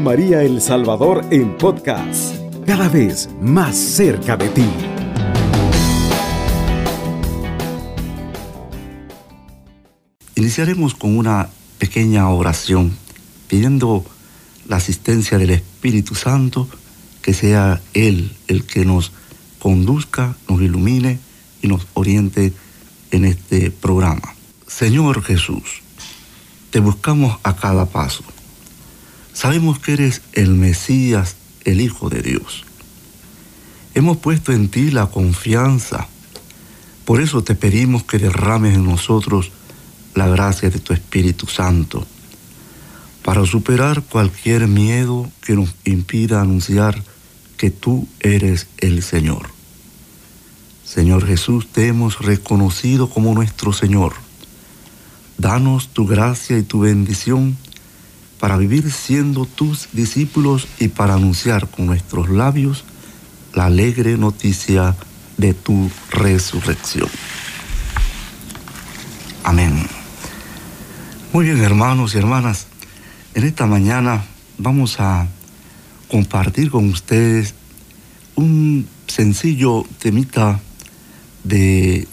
María El Salvador en podcast, cada vez más cerca de ti. Iniciaremos con una pequeña oración pidiendo la asistencia del Espíritu Santo, que sea Él el que nos conduzca, nos ilumine y nos oriente en este programa. Señor Jesús, te buscamos a cada paso. Sabemos que eres el Mesías, el Hijo de Dios. Hemos puesto en ti la confianza. Por eso te pedimos que derrames en nosotros la gracia de tu Espíritu Santo para superar cualquier miedo que nos impida anunciar que tú eres el Señor. Señor Jesús, te hemos reconocido como nuestro Señor. Danos tu gracia y tu bendición para vivir siendo tus discípulos y para anunciar con nuestros labios la alegre noticia de tu resurrección. Amén. Muy bien, hermanos y hermanas, en esta mañana vamos a compartir con ustedes un sencillo temita de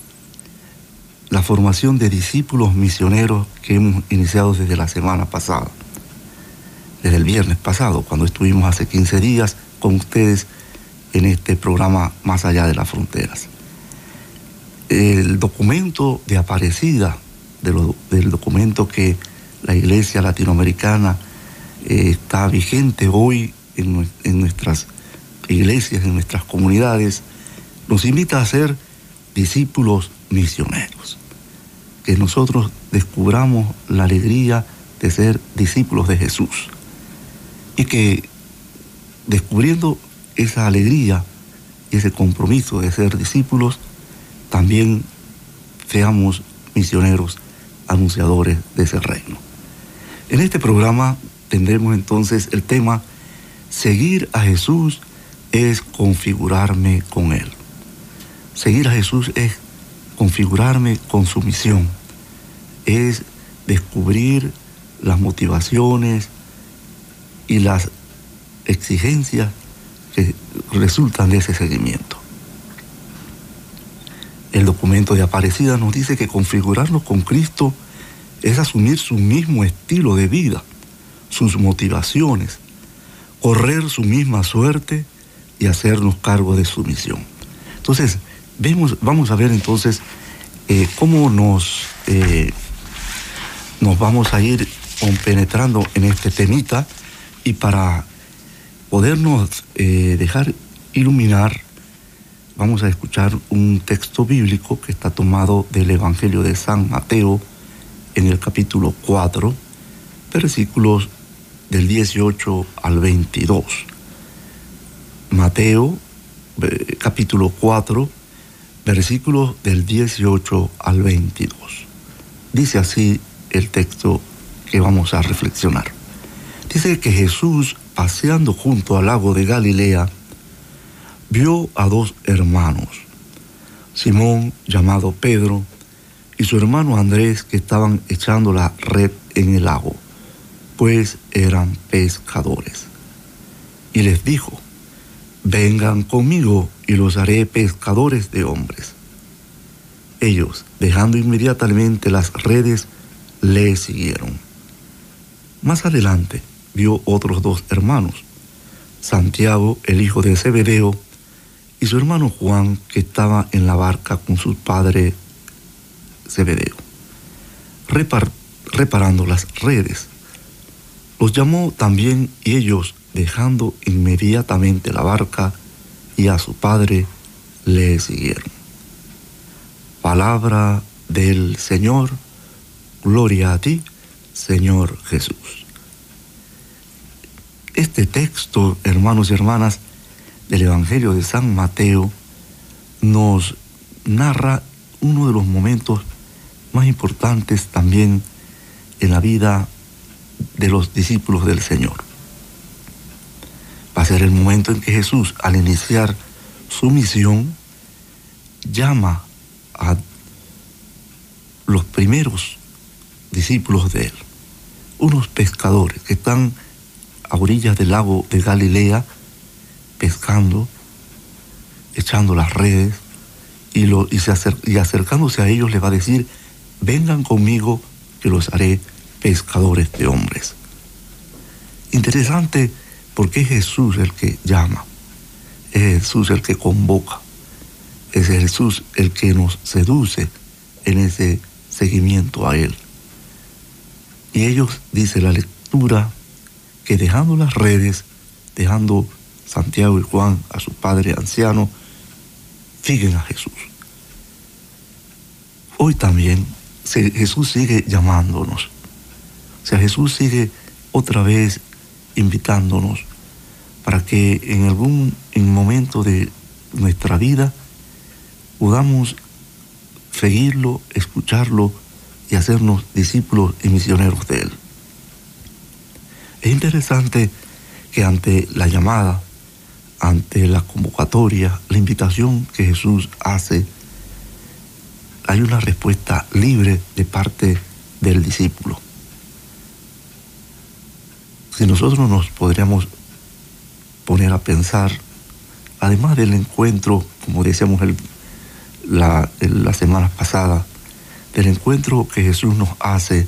la formación de discípulos misioneros que hemos iniciado desde la semana pasada, desde el viernes pasado, cuando estuvimos hace 15 días con ustedes en este programa Más allá de las fronteras. El documento de Aparecida del documento que la Iglesia Latinoamericana eh, está vigente hoy en, en nuestras iglesias, en nuestras comunidades, nos invita a ser discípulos misioneros. Que nosotros descubramos la alegría de ser discípulos de Jesús. Y que descubriendo esa alegría y ese compromiso de ser discípulos, también seamos misioneros anunciadores de ese reino. En este programa tendremos entonces el tema Seguir a Jesús es configurarme con Él. Seguir a Jesús es configurarme con su misión, es descubrir las motivaciones y las exigencias que resultan de ese seguimiento. El documento de Aparecida nos dice que configurarnos con Cristo es asumir su mismo estilo de vida, sus motivaciones, correr su misma suerte y hacernos cargo de su misión. Entonces, vemos, vamos a ver entonces eh, cómo nos, eh, nos vamos a ir penetrando en este temita y para podernos eh, dejar iluminar vamos a escuchar un texto bíblico que está tomado del Evangelio de San Mateo en el capítulo 4, versículos del 18 al 22. Mateo, capítulo 4, versículos del 18 al 22. Dice así el texto que vamos a reflexionar. Dice que Jesús, paseando junto al lago de Galilea, vio a dos hermanos, Simón llamado Pedro y su hermano Andrés que estaban echando la red en el lago, pues eran pescadores. Y les dijo, vengan conmigo y los haré pescadores de hombres. Ellos, dejando inmediatamente las redes, le siguieron. Más adelante vio otros dos hermanos, Santiago, el hijo de Zebedeo, y su hermano Juan, que estaba en la barca con su padre Zebedeo, reparando las redes. Los llamó también y ellos, dejando inmediatamente la barca y a su padre, le siguieron. Palabra del Señor, gloria a ti, Señor Jesús. Este texto, hermanos y hermanas, del Evangelio de San Mateo nos narra uno de los momentos más importantes también en la vida de los discípulos del Señor. Va a ser el momento en que Jesús, al iniciar su misión, llama a los primeros discípulos de él, unos pescadores que están a orillas del lago de Galilea, pescando, echando las redes, y, lo, y, se y acercándose a ellos le va a decir, vengan conmigo que los haré pescadores de hombres. Interesante porque es Jesús el que llama, es Jesús el que convoca, es Jesús el que nos seduce en ese seguimiento a Él. Y ellos, dice la lectura, que dejando las redes, dejando Santiago y Juan a su padre anciano, siguen a Jesús. Hoy también Jesús sigue llamándonos. O sea, Jesús sigue otra vez invitándonos para que en algún momento de nuestra vida podamos seguirlo, escucharlo y hacernos discípulos y misioneros de Él. Es interesante que ante la llamada, ante la convocatoria, la invitación que Jesús hace, hay una respuesta libre de parte del discípulo. Si nosotros nos podríamos poner a pensar, además del encuentro, como decíamos el, la, la semana pasada, del encuentro que Jesús nos hace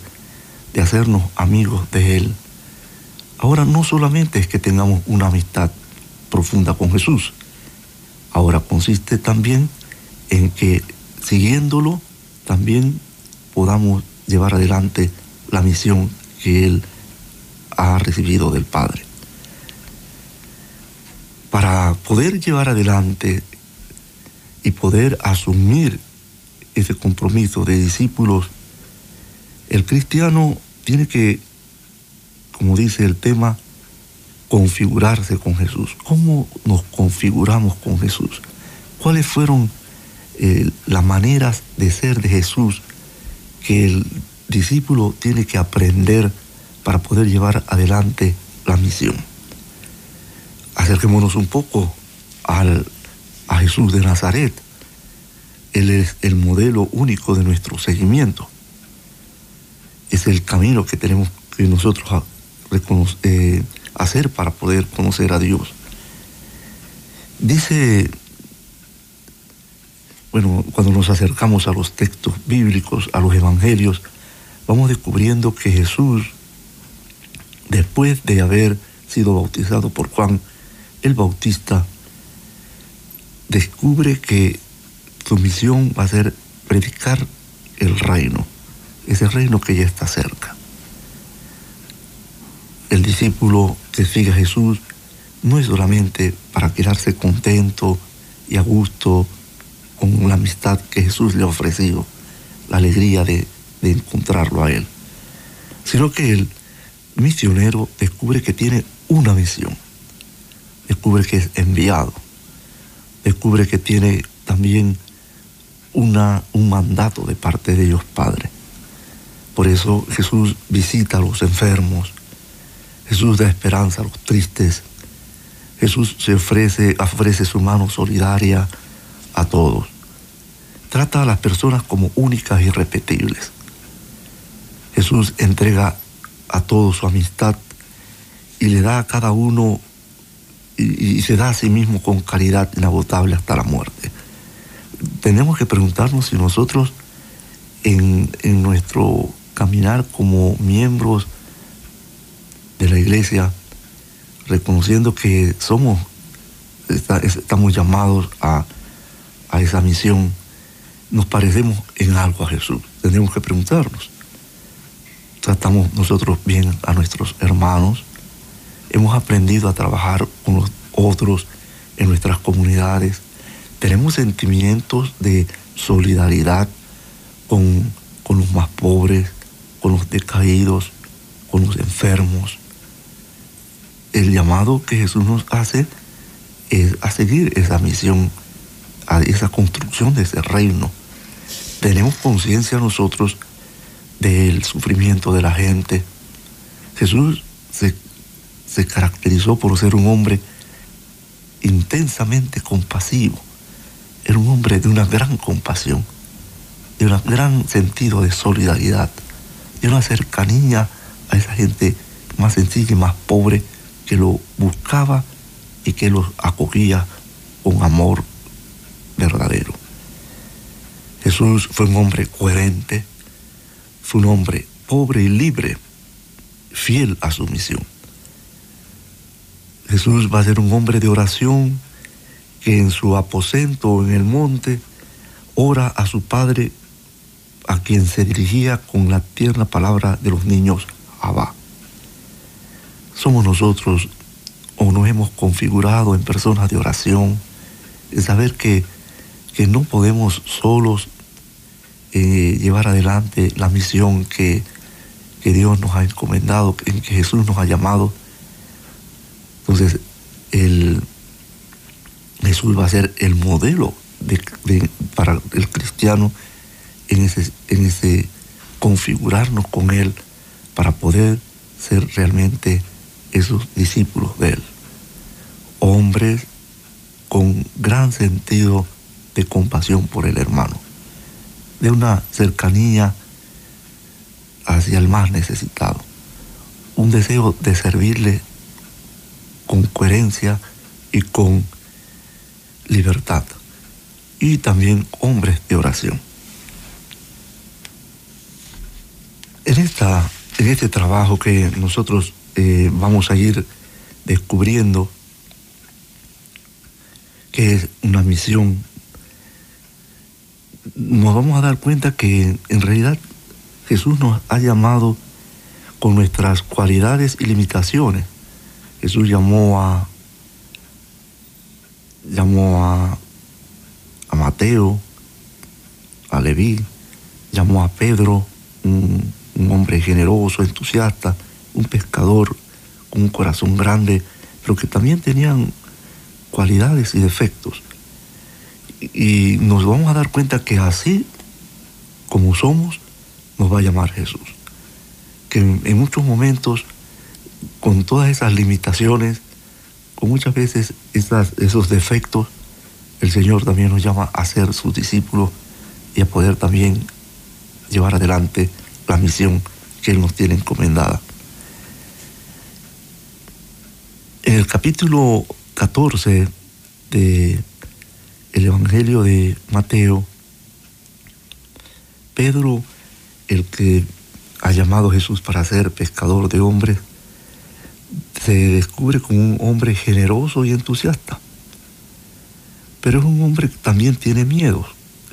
de hacernos amigos de Él, ahora no solamente es que tengamos una amistad profunda con Jesús, ahora consiste también en que siguiéndolo también podamos llevar adelante la misión que Él ha recibido del Padre. Para poder llevar adelante y poder asumir ese compromiso de discípulos, el cristiano tiene que, como dice el tema, configurarse con Jesús. ¿Cómo nos configuramos con Jesús? ¿Cuáles fueron eh, las maneras de ser de Jesús que el discípulo tiene que aprender para poder llevar adelante la misión. Acerquémonos un poco al, a Jesús de Nazaret. Él es el modelo único de nuestro seguimiento. Es el camino que tenemos que nosotros eh, hacer para poder conocer a Dios. Dice, bueno, cuando nos acercamos a los textos bíblicos, a los evangelios, vamos descubriendo que Jesús después de haber sido bautizado por Juan el Bautista, descubre que su misión va a ser predicar el reino, ese reino que ya está cerca. El discípulo que sigue a Jesús no es solamente para quedarse contento y a gusto con la amistad que Jesús le ha ofrecido, la alegría de, de encontrarlo a Él, sino que Él misionero descubre que tiene una misión, descubre que es enviado, descubre que tiene también una, un mandato de parte de Dios Padre. Por eso Jesús visita a los enfermos, Jesús da esperanza a los tristes, Jesús se ofrece, ofrece su mano solidaria a todos. Trata a las personas como únicas y irrepetibles. Jesús entrega a todos su amistad y le da a cada uno y, se da a sí mismo con caridad inagotable hasta la muerte. Tenemos que preguntarnos si nosotros en, nuestro caminar como miembros de la iglesia, reconociendo que somos, estamos llamados a, a esa misión, nos parecemos en algo a Jesús. Tenemos que preguntarnos tratamos nosotros bien a nuestros hermanos, hemos aprendido a trabajar con los otros en nuestras comunidades, tenemos sentimientos de solidaridad con, con los más pobres, con los decaídos, con los enfermos. El llamado que Jesús nos hace es a seguir esa misión, a esa construcción de ese reino. Tenemos conciencia nosotros del sufrimiento de la gente. Jesús se, caracterizó por ser un hombre intensamente compasivo. Era un hombre de una gran compasión, de un gran sentido de solidaridad, de una cercanía a esa gente más sencilla y más pobre que lo buscaba y que los acogía con amor verdadero. Jesús fue un hombre coherente, fue un hombre pobre y libre, fiel a su misión. Jesús va a ser un hombre de oración que en su aposento en el monte ora a su Padre a quien se dirigía con la tierna palabra de los niños Abba. Somos nosotros o nos hemos configurado en personas de oración, en saber que, que no podemos solos eh, llevar adelante la misión que, que Dios nos ha encomendado, en que Jesús nos ha llamado. Entonces, el, Jesús va a ser el modelo para el cristiano en ese, en ese configurarnos con Él para poder ser realmente esos discípulos de Él. Hombres con gran sentido de compasión por el hermano, de una cercanía hacia el más necesitado, un deseo de servirle con coherencia y con libertad, y también hombres de oración. En, esta, en este trabajo que nosotros eh, vamos a ir descubriendo que es una misión, nos vamos a dar cuenta que en realidad Jesús nos ha llamado con nuestras cualidades y limitaciones. Jesús llamó a llamó a, a Mateo, a Leví, llamó a Pedro, un, un hombre generoso, entusiasta, un pescador con un corazón grande, pero que también tenían cualidades y defectos. Y nos vamos a dar cuenta que así como somos, nos va a llamar Jesús. Que en, muchos momentos, con todas esas limitaciones, con muchas veces esos defectos, el Señor también nos llama a ser sus discípulos y a poder también llevar adelante la misión que Él nos tiene encomendada. En el capítulo 14 del el Evangelio de Mateo, Pedro, el que ha llamado a Jesús para ser pescador de hombres, se descubre como un hombre generoso y entusiasta. Pero es un hombre que también tiene miedo.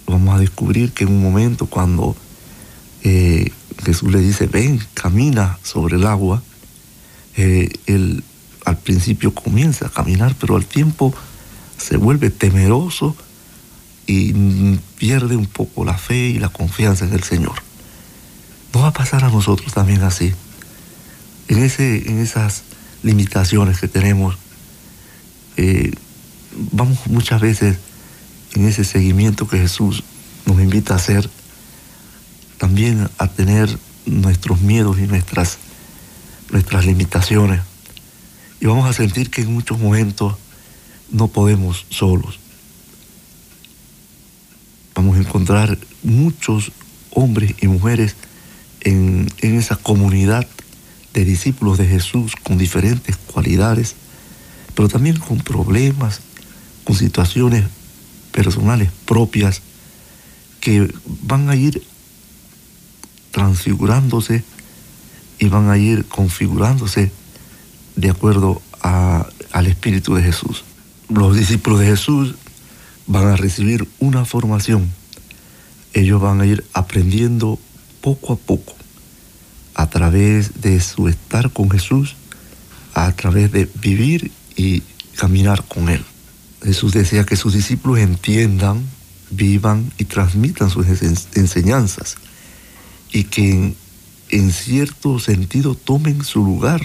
Vamos a descubrir que en un momento cuando eh, Jesús le dice, ven, camina sobre el agua, eh, él al principio comienza a caminar, pero al tiempo se vuelve temeroso y pierde un poco la fe y la confianza en el Señor. No va a pasar a nosotros también así. En, ese, en esas limitaciones que tenemos, eh, vamos muchas veces en ese seguimiento que Jesús nos invita a hacer, también a tener nuestros miedos y nuestras, nuestras limitaciones. Y vamos a sentir que en muchos momentos no podemos solos. Vamos a encontrar muchos hombres y mujeres en, en esa comunidad de discípulos de Jesús con diferentes cualidades, pero también con problemas, con situaciones personales propias que van a ir transfigurándose y van a ir configurándose de acuerdo al Espíritu de Jesús. Los discípulos de Jesús van a recibir una formación. Ellos van a ir aprendiendo poco a poco a través de su estar con Jesús, a través de vivir y caminar con Él. Jesús decía que sus discípulos entiendan, vivan y transmitan sus enseñanzas y que en, cierto sentido tomen su lugar.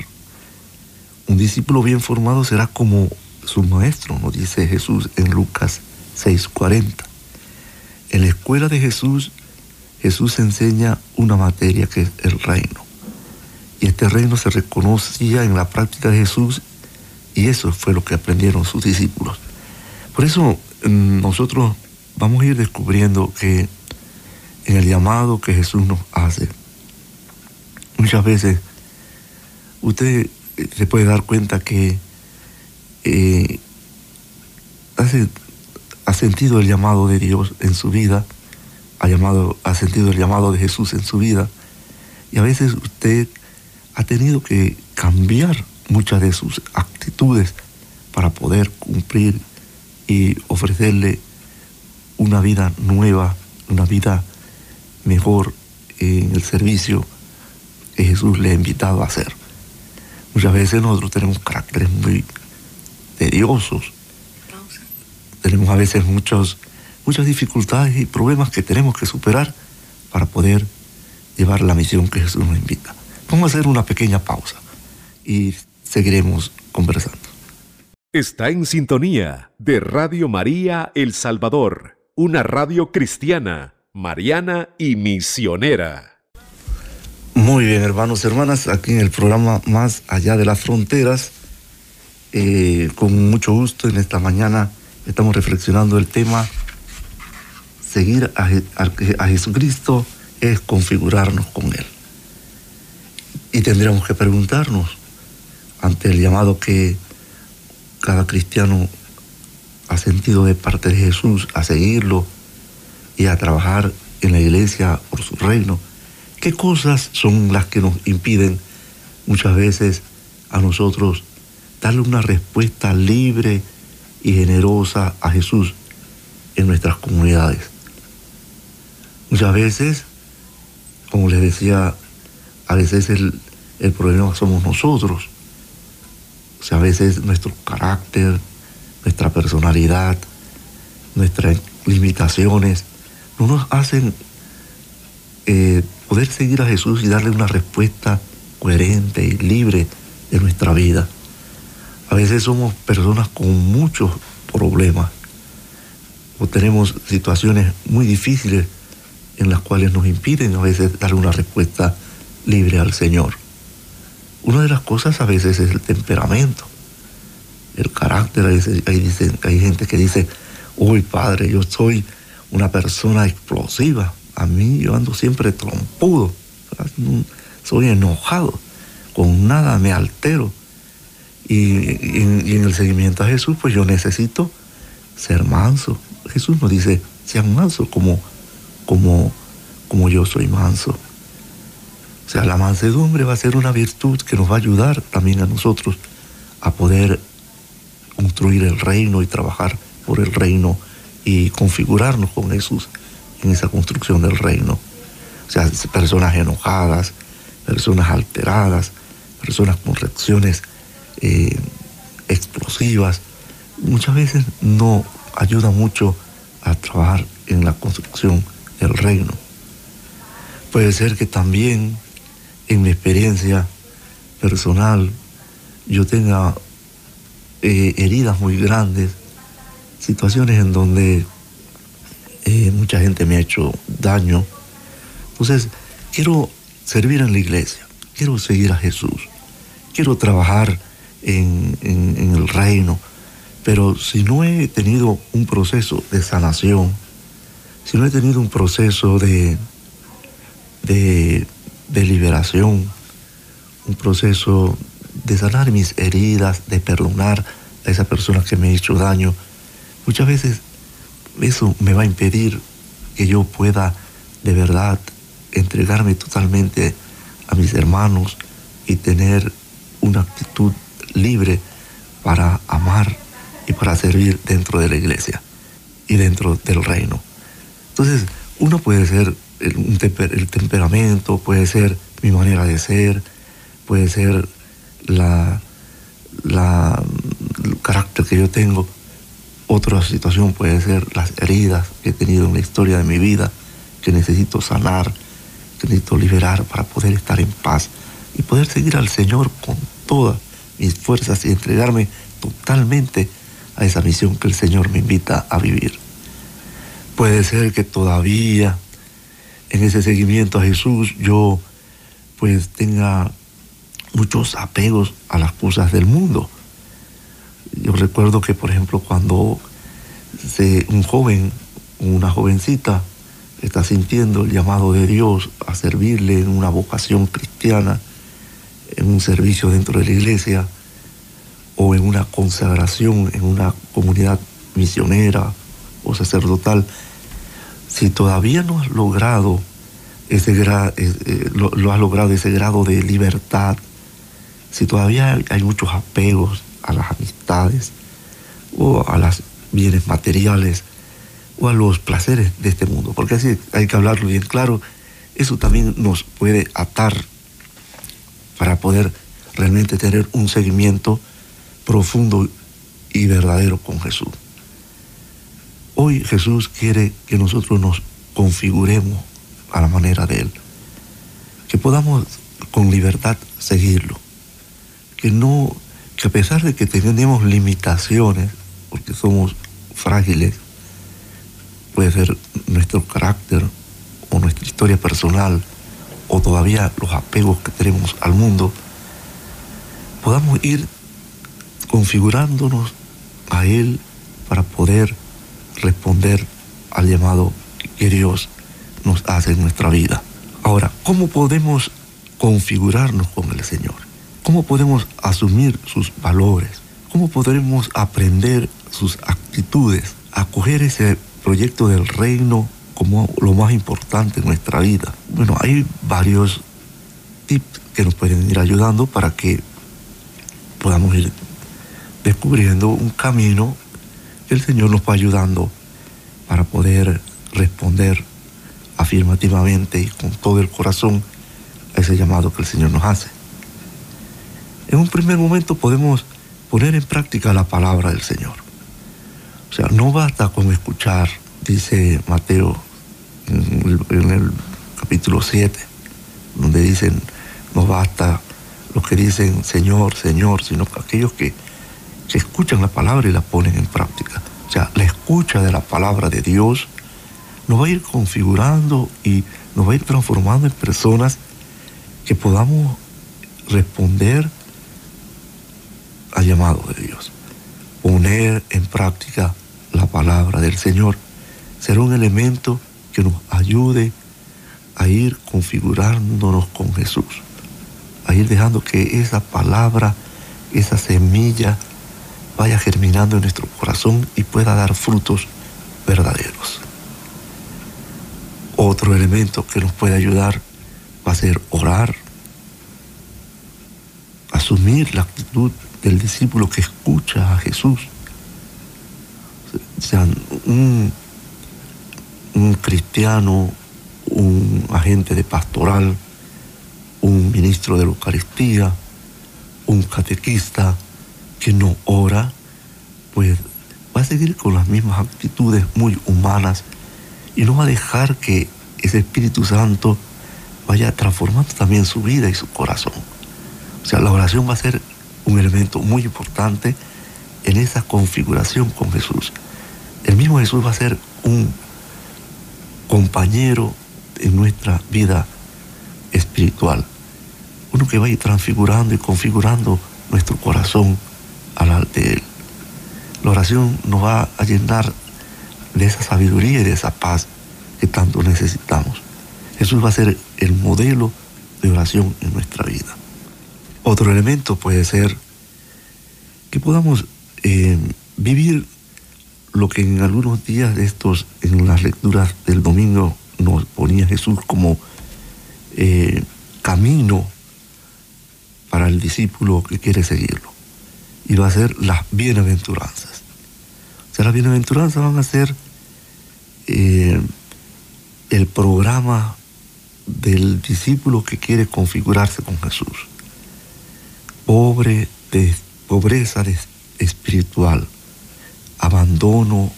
Un discípulo bien formado será como su maestro, nos dice Jesús en Lucas 6:40. En la escuela de Jesús, Jesús enseña una materia que es el reino. Y este reino se reconocía en la práctica de Jesús y eso fue lo que aprendieron sus discípulos. Por eso mm, nosotros vamos a ir descubriendo que en el llamado que Jesús nos hace. Muchas veces usted se puede dar cuenta que eh, ha sentido el llamado de Dios en su vida, ha, llamado, ha sentido el llamado de Jesús en su vida, y a veces usted ha tenido que cambiar muchas de sus actitudes para poder cumplir y ofrecerle una vida nueva, una vida mejor en el servicio que Jesús le ha invitado a hacer. Muchas veces nosotros tenemos caracteres muy tediosos, tenemos a veces muchos, muchas dificultades y problemas que tenemos que superar para poder llevar la misión que Jesús nos invita. Vamos a hacer una pequeña pausa y seguiremos conversando. Está en sintonía de Radio María El Salvador, una radio cristiana, mariana y misionera. Muy bien, hermanos y hermanas, aquí en el programa Más Allá de las Fronteras, eh, con mucho gusto en esta mañana estamos reflexionando el tema Seguir a, a Jesucristo es configurarnos con Él. Y tendríamos que preguntarnos, ante el llamado que cada cristiano ha sentido de parte de Jesús a seguirlo y a trabajar en la iglesia por su reino, ¿qué cosas son las que nos impiden muchas veces a nosotros darle una respuesta libre y generosa a Jesús en nuestras comunidades? Muchas veces, como les decía, a veces el, el problema somos nosotros o sea, a veces nuestro carácter, nuestra personalidad, nuestras limitaciones, no nos hacen eh, poder seguir a Jesús y darle una respuesta coherente y libre de nuestra vida. A veces somos personas con muchos problemas o tenemos situaciones muy difíciles en las cuales nos impiden a veces darle una respuesta libre al Señor. Una de las cosas a veces es el temperamento, el carácter. Hay, gente que dice, uy padre, yo soy una persona explosiva. A mí yo ando siempre trompudo, soy enojado, con nada me altero. Y, en, el seguimiento a Jesús, pues yo necesito ser manso. Jesús nos dice, sean mansos como, como, como yo soy manso. O sea, la mansedumbre va a ser una virtud que nos va a ayudar también a nosotros a poder construir el reino y trabajar por el reino y configurarnos con Jesús en esa construcción del reino. O sea, personas enojadas, personas alteradas, personas con reacciones eh, explosivas, muchas veces no ayuda mucho a trabajar en la construcción del reino. Puede ser que también en mi experiencia personal yo tenga eh, heridas muy grandes, situaciones en donde eh, mucha gente me ha hecho daño. Entonces, quiero servir en la iglesia, quiero seguir a Jesús, quiero trabajar en, el reino, pero si no he tenido un proceso de sanación, si no he tenido un proceso de, de liberación, un proceso de sanar mis heridas, de perdonar a esa persona que me ha hecho daño. Muchas veces eso me va a impedir que yo pueda de verdad entregarme totalmente a mis hermanos y tener una actitud libre para amar y para servir dentro de la iglesia y dentro del reino. Entonces, uno puede ser el, temperamento, puede ser mi manera de ser, puede ser la, la, el carácter que yo tengo. Otra situación puede ser las heridas que he tenido en la historia de mi vida, que necesito sanar, que necesito liberar para poder estar en paz y poder seguir al Señor con todas mis fuerzas y entregarme totalmente a esa misión que el Señor me invita a vivir. Puede ser que todavía en ese seguimiento a Jesús yo pues tenga muchos apegos a las cosas del mundo. Yo recuerdo que, por ejemplo, cuando un joven, una jovencita, está sintiendo el llamado de Dios a servirle en una vocación cristiana, en un servicio dentro de la iglesia o en una consagración en una comunidad misionera o sacerdotal, si todavía no has logrado ese grado, eh, eh, lo, has logrado ese grado de libertad, si todavía hay muchos apegos a las amistades o a los bienes materiales o a los placeres de este mundo, porque así hay que hablarlo bien claro, eso también nos puede atar para poder realmente tener un seguimiento profundo y verdadero con Jesús. Hoy Jesús quiere que nosotros nos configuremos a la manera de Él, que podamos con libertad seguirlo, que no, que a pesar de que tenemos limitaciones, porque somos frágiles, puede ser nuestro carácter o nuestra historia personal o todavía los apegos que tenemos al mundo, podamos ir configurándonos a Él para poder responder al llamado que Dios nos hace en nuestra vida. Ahora, ¿cómo podemos configurarnos con el Señor? ¿Cómo podemos asumir sus valores? ¿Cómo podremos aprender sus actitudes? Acoger ese proyecto del reino como lo más importante en nuestra vida. Bueno, hay varios tips que nos pueden ir ayudando para que podamos ir descubriendo un camino que el Señor nos va ayudando para poder responder afirmativamente y con todo el corazón a ese llamado que el Señor nos hace. En un primer momento podemos poner en práctica la palabra del Señor. O sea, no basta con escuchar, dice Mateo en el, capítulo 7, donde dicen, no basta los que dicen Señor, Señor, sino aquellos que, que escuchan la palabra y la ponen en práctica. O sea, la escucha de la palabra de Dios nos va a ir configurando y nos va a ir transformando en personas que podamos responder al llamado de Dios. Poner en práctica la palabra del Señor será un elemento que nos ayude a ir configurándonos con Jesús, a ir dejando que esa palabra, esa semilla, vaya germinando en nuestro corazón y pueda dar frutos verdaderos. Otro elemento que nos puede ayudar va a ser orar, asumir la actitud del discípulo que escucha a Jesús. O sea, un, un cristiano, un agente de pastoral, un ministro de la Eucaristía, un catequista, que no ora, pues va a seguir con las mismas actitudes muy humanas y no va a dejar que ese Espíritu Santo vaya transformando también su vida y su corazón. O sea, la oración va a ser un elemento muy importante en esa configuración con Jesús. El mismo Jesús va a ser un compañero en nuestra vida espiritual. Uno que va a ir transfigurando y configurando nuestro corazón al de Él. La oración nos va a llenar de esa sabiduría y de esa paz que tanto necesitamos. Jesús va a ser el modelo de oración en nuestra vida. Otro elemento puede ser que podamos eh, vivir lo que en algunos días de estos, en las lecturas del domingo, nos ponía Jesús como eh, camino para el discípulo que quiere seguirlo y va a ser las bienaventuranzas. O sea, las bienaventuranzas van a ser eh, el programa del discípulo que quiere configurarse con Jesús. Pobre de pobreza espiritual, abandono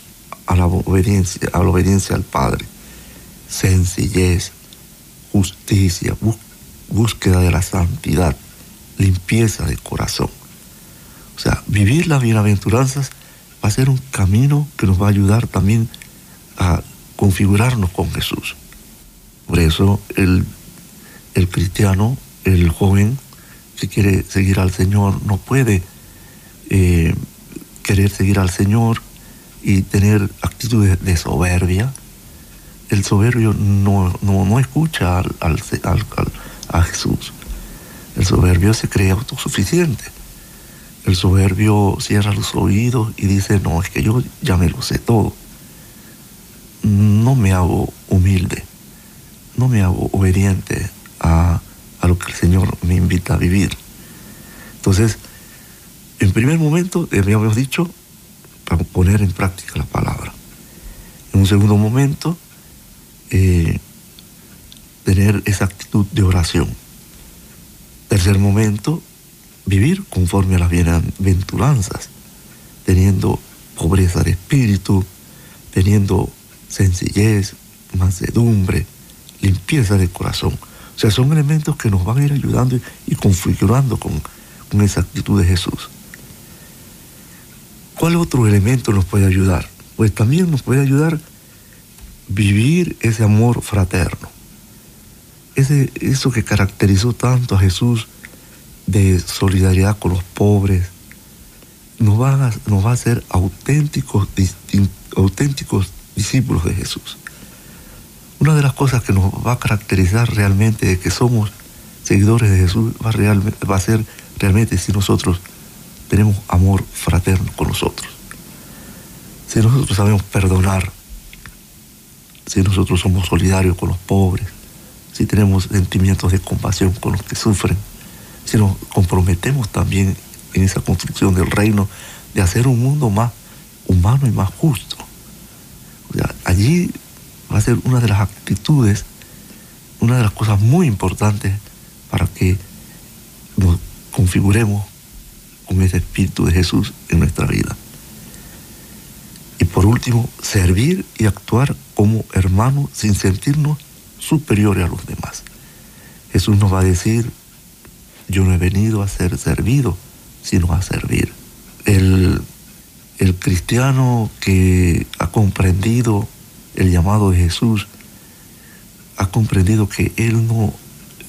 a la obediencia, a la obediencia al Padre, sencillez, justicia, búsqueda de la santidad, limpieza de corazón. O sea, vivir las bienaventuranzas va a ser un camino que nos va a ayudar también a configurarnos con Jesús. Por eso el, cristiano, el joven que quiere seguir al Señor, no puede eh, querer seguir al Señor y tener actitudes de soberbia. El soberbio no, no, escucha al, a Jesús. El soberbio se cree autosuficiente. El soberbio cierra los oídos y dice, no, es que yo ya me lo sé todo. No me hago humilde, no me hago obediente a, a lo que el Señor me invita a vivir. Entonces, en primer momento, habíamos dicho, para poner en práctica la palabra. En un segundo momento, eh, tener esa actitud de oración. Tercer momento, vivir conforme a las bienaventuranzas, teniendo pobreza de espíritu, teniendo sencillez, mansedumbre, limpieza de corazón. O sea, son elementos que nos van a ir ayudando y configurando con, con esa actitud de Jesús. ¿Cuál otro elemento nos puede ayudar? Pues también nos puede ayudar vivir ese amor fraterno. Ese, eso que caracterizó tanto a Jesús de solidaridad con los pobres, nos va a, nos va a hacer auténticos, auténticos discípulos de Jesús. Una de las cosas que nos va a caracterizar realmente de que somos seguidores de Jesús va, a ser realmente si nosotros tenemos amor fraterno con nosotros. Si nosotros sabemos perdonar, si nosotros somos solidarios con los pobres, si tenemos sentimientos de compasión con los que sufren, si nos comprometemos también en esa construcción del reino de hacer un mundo más humano y más justo. allí va a ser una de las actitudes, una de las cosas muy importantes para que nos configuremos con ese espíritu de Jesús en nuestra vida. Y por último, servir y actuar como hermanos sin sentirnos superiores a los demás. Jesús nos va a decir, yo no he venido a ser servido, sino a servir. El, el cristiano que ha comprendido el llamado de Jesús, ha comprendido que Él no,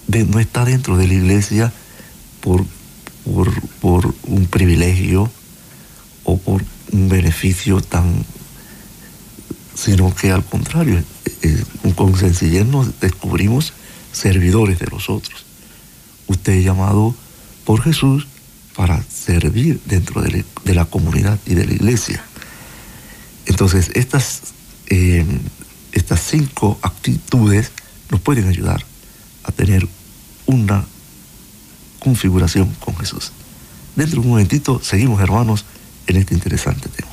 no está dentro de la iglesia por por, un privilegio o por un beneficio tan, sino que al contrario, eh, eh, con sencillez nos descubrimos servidores de los otros. Usted es llamado por Jesús para servir dentro de, la comunidad y de la iglesia. Entonces, estas, eh, estas cinco actitudes nos pueden ayudar a tener una configuración con Jesús. Dentro de un momentito seguimos hermanos en este interesante tema.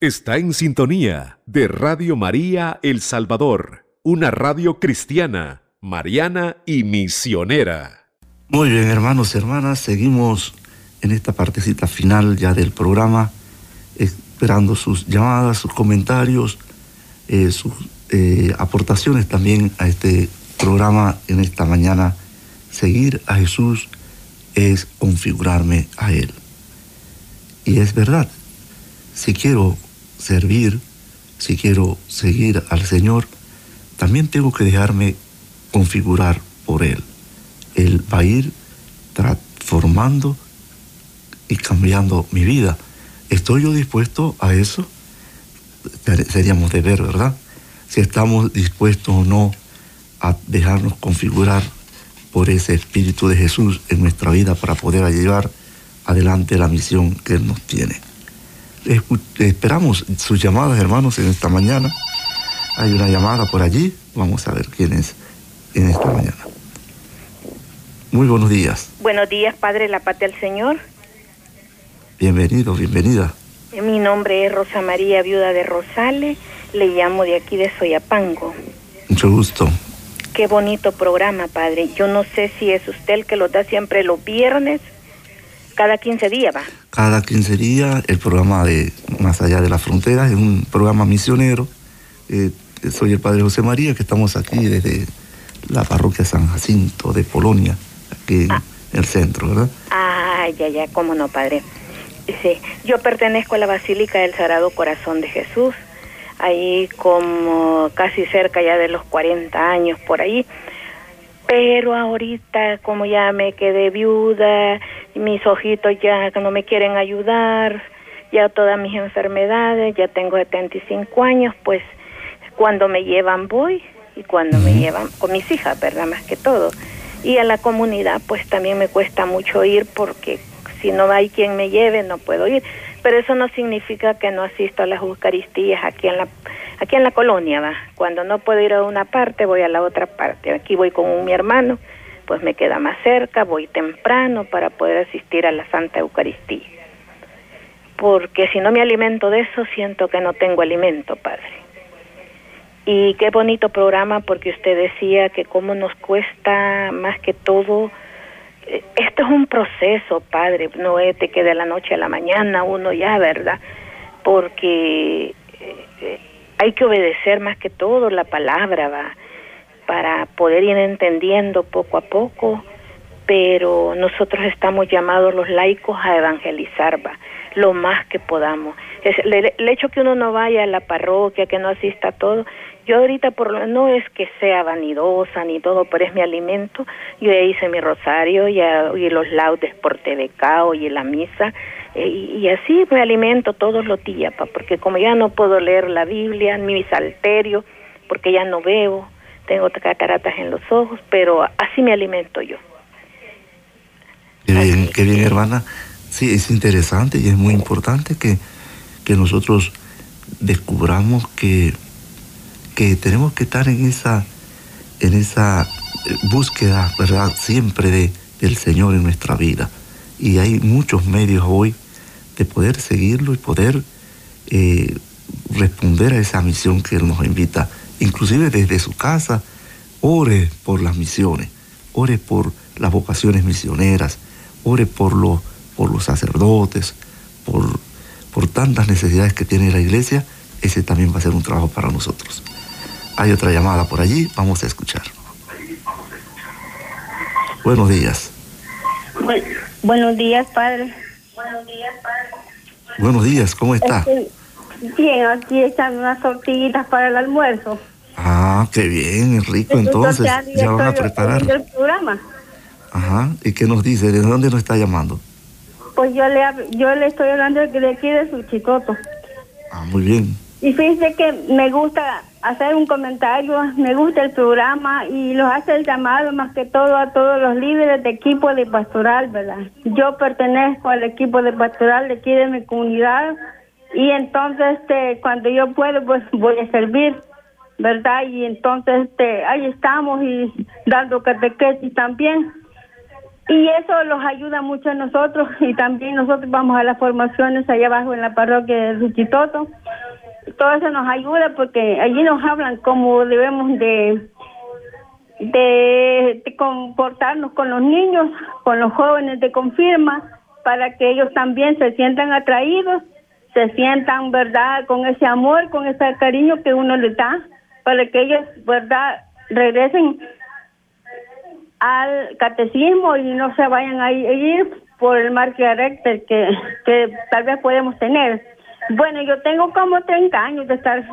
Está en sintonía de Radio María El Salvador, una radio cristiana, mariana y misionera. Muy bien hermanos y hermanas, seguimos en esta partecita final ya del programa, esperando sus llamadas, sus comentarios, eh, sus eh, aportaciones también a este programa en esta mañana. Seguir a Jesús es configurarme a Él. Y es verdad, si quiero servir, si quiero seguir al Señor, también tengo que dejarme configurar por Él. Él va a ir transformando y cambiando mi vida. ¿Estoy yo dispuesto a eso? Seríamos de ver, ¿verdad? Si estamos dispuestos o no a dejarnos configurar por ese Espíritu de Jesús en nuestra vida para poder llevar adelante la misión que Él nos tiene. Esperamos sus llamadas, hermanos, en esta mañana. Hay una llamada por allí. Vamos a ver quién es en esta mañana. Muy buenos días. Buenos días, Padre, la paz del Señor. Bienvenido, bienvenida. Mi nombre es Rosa María, viuda de Rosales. Le llamo de aquí de Soyapango. Mucho gusto. Qué bonito programa, padre. Yo no sé si es usted el que lo da siempre los viernes, cada 15 días, va. Cada 15 días, el programa de Más allá de las fronteras es un programa misionero. Eh, soy el padre José María, que estamos aquí desde la parroquia San Jacinto de Polonia, aquí ah. en el centro, ¿verdad? Ah, ya, ya, cómo no, padre. Sí, yo pertenezco a la Basílica del Sagrado Corazón de Jesús ahí como casi cerca ya de los 40 años por ahí. Pero ahorita como ya me quedé viuda, mis ojitos ya no me quieren ayudar, ya todas mis enfermedades, ya tengo 75 años, pues cuando me llevan voy y cuando me llevan con mis hijas, ¿verdad? Más que todo. Y a la comunidad pues también me cuesta mucho ir porque si no hay quien me lleve no puedo ir. Pero eso no significa que no asisto a las Eucaristías aquí en la aquí en la colonia, va. Cuando no puedo ir a una parte, voy a la otra parte. Aquí voy con un, mi hermano, pues me queda más cerca, voy temprano para poder asistir a la Santa Eucaristía. Porque si no me alimento de eso, siento que no tengo alimento, Padre. Y qué bonito programa porque usted decía que cómo nos cuesta más que todo. Eh, esto es un proceso, Padre, no es de que de la noche a la mañana uno ya, ¿verdad? Porque eh, hay que obedecer más que todo la palabra, va, para poder ir entendiendo poco a poco, pero nosotros estamos llamados los laicos a evangelizar, va, lo más que podamos. Es, el, hecho que uno no vaya a la parroquia, que no asista a todo, yo ahorita por no es que sea vanidosa ni todo, pero es mi alimento. Yo ya hice mi rosario, ya oí los laudes por TVK, oí la misa, eh, y, así me alimento todos los días, pa, porque como ya no puedo leer la Biblia, ni mi salterio, porque ya no veo, tengo cataratas en los ojos, pero así me alimento yo. Qué bien, qué bien, hermana. Sí, es interesante y es muy importante que, que nosotros descubramos que, que tenemos que estar en esa, en esa búsqueda, ¿verdad? Siempre de, del Señor en nuestra vida. Y hay muchos medios hoy de poder seguirlo y poder eh, responder a esa misión que Él nos invita, inclusive desde su casa, ore por las misiones, ore por las vocaciones misioneras, ore por los, por los sacerdotes, por, por tantas necesidades que tiene la iglesia, ese también va a ser un trabajo para nosotros. Hay otra llamada por allí, vamos a escuchar. Buenos días. buenos días, padre. Buenos días, padre. Buenos días, ¿cómo está? bien, aquí echando unas tortillitas para el almuerzo. Ah, qué bien, rico entonces. Ya van a preparar. El programa. Ajá, ¿y qué nos dice? ¿De dónde nos está llamando? Pues yo le, yo le estoy hablando de aquí de su chicoto. Ah, muy bien. Y fíjese que me gusta hacer un comentario, me gusta el programa y los hace el llamado más que todo a todos los líderes de equipo de pastoral, ¿verdad? Yo pertenezco al equipo de pastoral de aquí de mi comunidad y entonces este, cuando yo puedo pues voy a servir, ¿verdad? Y entonces este, ahí estamos y dando catequesis también. Y eso los ayuda mucho a nosotros y también nosotros vamos a las formaciones allá abajo en la parroquia de Ruchitoto todo eso nos ayuda porque allí nos hablan cómo debemos de, de, comportarnos con los niños, con los jóvenes de confirma, para que ellos también se sientan atraídos, se sientan, ¿verdad?, con ese amor, con ese cariño que uno les da, para que ellos, ¿verdad?, regresen al catecismo y no se vayan a ir por el mal carácter que, que tal vez podemos tener. Bueno, yo tengo como 30 años de estar,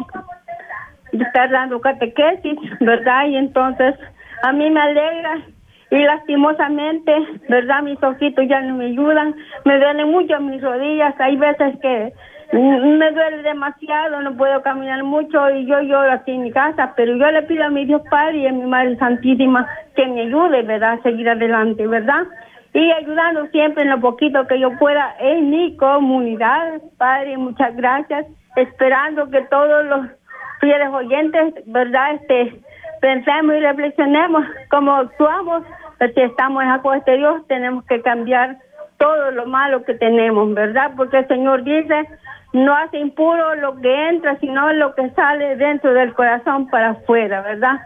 de estar dando catequesis, ¿verdad? Y entonces a mí me alegra y lastimosamente, ¿verdad? Mis ojitos ya no me ayudan, me duelen mucho mis rodillas, hay veces que me duele demasiado, no puedo caminar mucho y yo lloro aquí en mi casa, pero yo le pido a mi Dios Padre y a mi Madre Santísima que me ayude, ¿verdad? A seguir adelante, ¿verdad? y ayudando siempre en lo poquito que yo pueda en mi comunidad. Padre, muchas gracias. Esperando que todos los fieles oyentes, ¿verdad? Este, pensemos y reflexionemos cómo actuamos. Si estamos en la de Dios, tenemos que cambiar todo lo malo que tenemos, ¿verdad? Porque el Señor dice, no hace impuro lo que entra, sino lo que sale dentro del corazón para afuera, ¿verdad?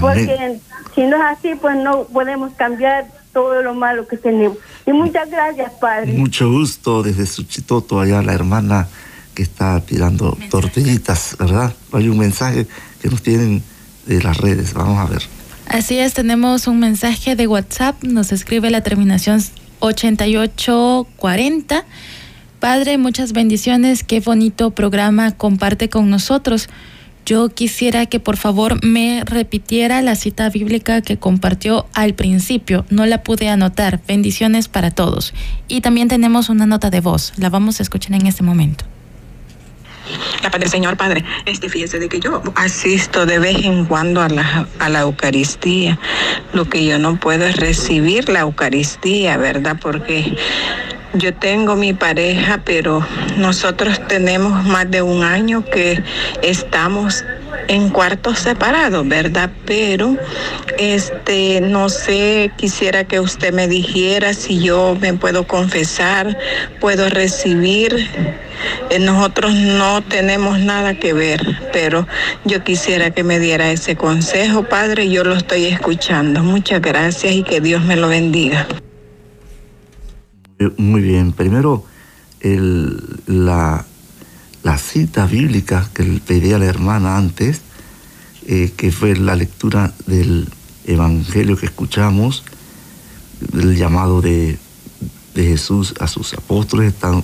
Porque si no es así, pues no podemos cambiar todo lo malo que tenemos. Y muchas gracias, Padre. Mucho gusto desde Suchitoto, allá la hermana que está tirando tortillitas, ¿verdad? Hay un mensaje que nos tienen de las redes, vamos a ver. Así es, tenemos un mensaje de WhatsApp, nos escribe la terminación 8840. Padre, muchas bendiciones, qué bonito programa comparte con nosotros. Yo quisiera que por favor me repitiera la cita bíblica que compartió al principio. No la pude anotar. Bendiciones para todos. Y también tenemos una nota de voz. La vamos a escuchar en este momento. La paz del Señor, Padre. Este, fíjese de que yo asisto de vez en cuando a la, a la Eucaristía. Lo que yo no puedo es recibir la Eucaristía, ¿verdad? Porque yo tengo mi pareja, pero nosotros tenemos más de un año que estamos en cuartos separados, ¿verdad? Pero este no sé, quisiera que usted me dijera si yo me puedo confesar, puedo recibir. Eh, nosotros no tenemos nada que ver, pero yo quisiera que me diera ese consejo, Padre, yo lo estoy escuchando. Muchas gracias y que Dios me lo bendiga. Muy bien, primero la, cita bíblica que pedí a la hermana antes, eh, que fue la lectura del Evangelio que escuchamos, el llamado de, Jesús a sus apóstoles, está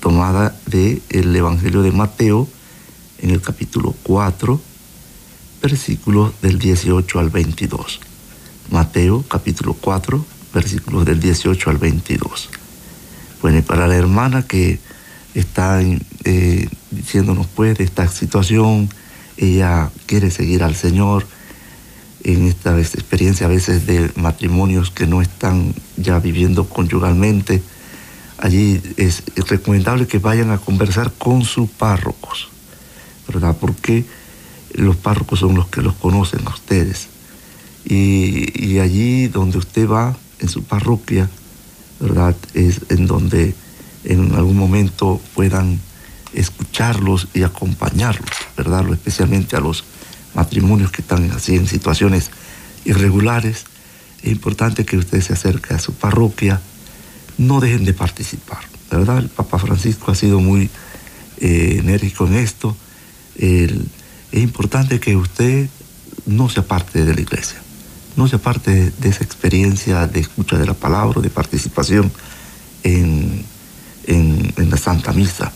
tomada del el Evangelio de Mateo en el capítulo 4, versículos del 18 al 22. Mateo capítulo 4, versículos del 18 al 22. Bueno, y para la hermana que está eh, diciéndonos pues de esta situación, ella quiere seguir al Señor en esta experiencia a veces de matrimonios que no están ya viviendo conyugalmente. Allí es, recomendable que vayan a conversar con sus párrocos, ¿verdad? Porque los párrocos son los que los conocen a ustedes. Y, y allí donde usted va, en su parroquia, ¿verdad? Es en donde en algún momento puedan escucharlos y acompañarlos, ¿verdad? Especialmente a los matrimonios que están así en situaciones irregulares. Es importante que usted se acerque a su parroquia, no dejen de participar, ¿verdad? El Papa Francisco ha sido muy eh, enérgico en esto. es importante que usted no se aparte de la iglesia, no se aparte de esa experiencia de escucha de la palabra, de participación en en, la Santa Misa.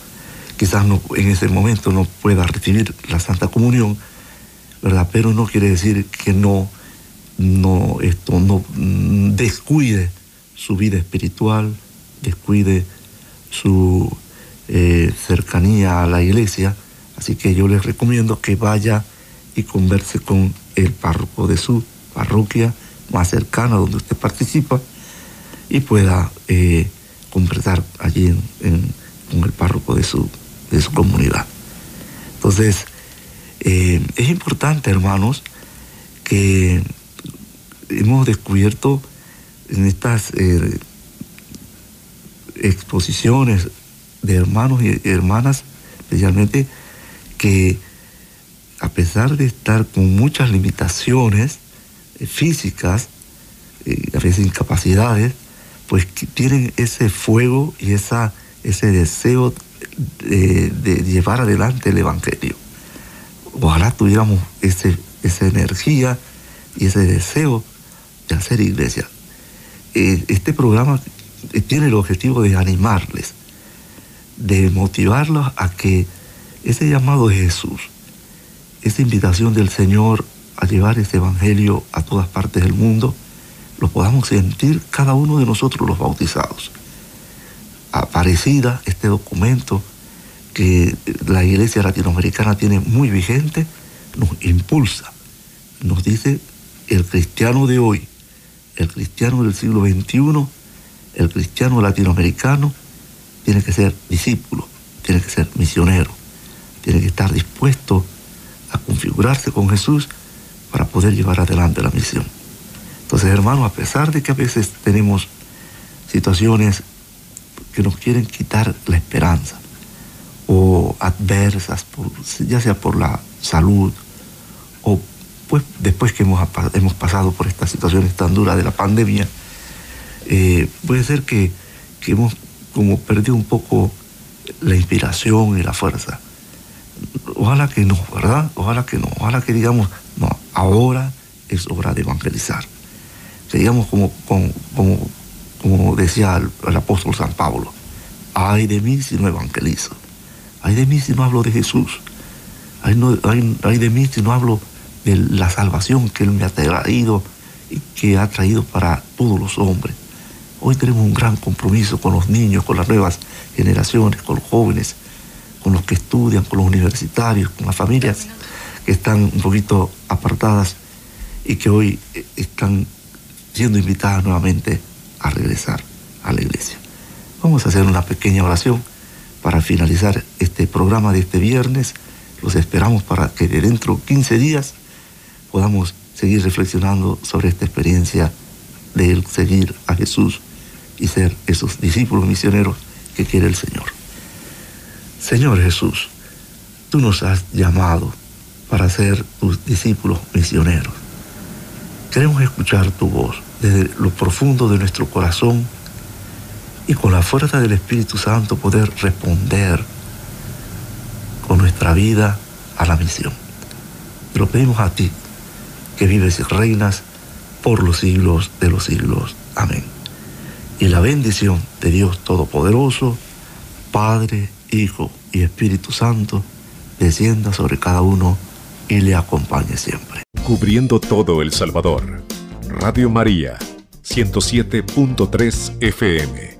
Quizás no, en ese momento no pueda recibir la Santa Comunión, ¿verdad? Pero no quiere decir que no, no, esto, no mm, descuide su vida espiritual, descuide su eh, cercanía a la iglesia. Así que yo les recomiendo que vaya y converse con el párroco de su parroquia más cercana donde usted participa y pueda eh, allí con el párroco de su, de su comunidad. Entonces, eh, es importante, hermanos, que hemos descubierto en estas eh, exposiciones de hermanos y hermanas, especialmente, que a pesar de estar con muchas limitaciones físicas, a veces incapacidades, pues tienen ese fuego y esa, ese deseo de, llevar adelante el Evangelio. Ojalá tuviéramos ese, esa energía y ese deseo de hacer iglesia. Eh, este programa tiene el objetivo de animarles, de motivarlos a que ese llamado de Jesús, esa invitación del Señor a llevar ese Evangelio a todas partes del mundo, lo podamos sentir cada uno de nosotros los bautizados. Aparecida este documento que la iglesia latinoamericana tiene muy vigente, nos impulsa, nos dice el cristiano de hoy, el cristiano del siglo XXI, el cristiano latinoamericano, tiene que ser discípulo, tiene que ser misionero, tiene que estar dispuesto a configurarse con Jesús para poder llevar adelante la misión. Entonces, hermano, a pesar de que a veces tenemos situaciones que nos quieren quitar la esperanza o adversas, ya sea por la salud o pues después que hemos, hemos pasado por estas situaciones tan duras de la pandemia, eh, puede ser que, que hemos como perdido un poco la inspiración y la fuerza. Ojalá que no, ¿verdad? Ojalá que no. Ojalá que digamos, no, ahora es hora de evangelizar digamos como, como, como, decía el, apóstol San Pablo, ay de mí si no evangelizo, ay de mí si no hablo de Jesús, ay, de mí si no hablo de la salvación que Él me ha traído y que ha traído para todos los hombres. Hoy tenemos un gran compromiso con los niños, con las nuevas generaciones, con los jóvenes, con los que estudian, con los universitarios, con las familias que están un poquito apartadas y que hoy eh, están siendo invitadas nuevamente a regresar a la iglesia. Vamos a hacer una pequeña oración para finalizar este programa de este viernes. Los esperamos para que de dentro de 15 días podamos seguir reflexionando sobre esta experiencia de seguir a Jesús y ser esos discípulos misioneros que quiere el Señor. Señor Jesús, tú nos has llamado para ser tus discípulos misioneros. Queremos escuchar tu voz desde lo profundo de nuestro corazón y con la fuerza del Espíritu Santo poder responder con nuestra vida a la misión. Te lo pedimos a ti, que vives y reinas por los siglos de los siglos. Amén. Y la bendición de Dios Todopoderoso, Padre, Hijo y Espíritu Santo, descienda sobre cada uno y le acompañe siempre. Cubriendo todo El Salvador. Radio María, 107.3 FM.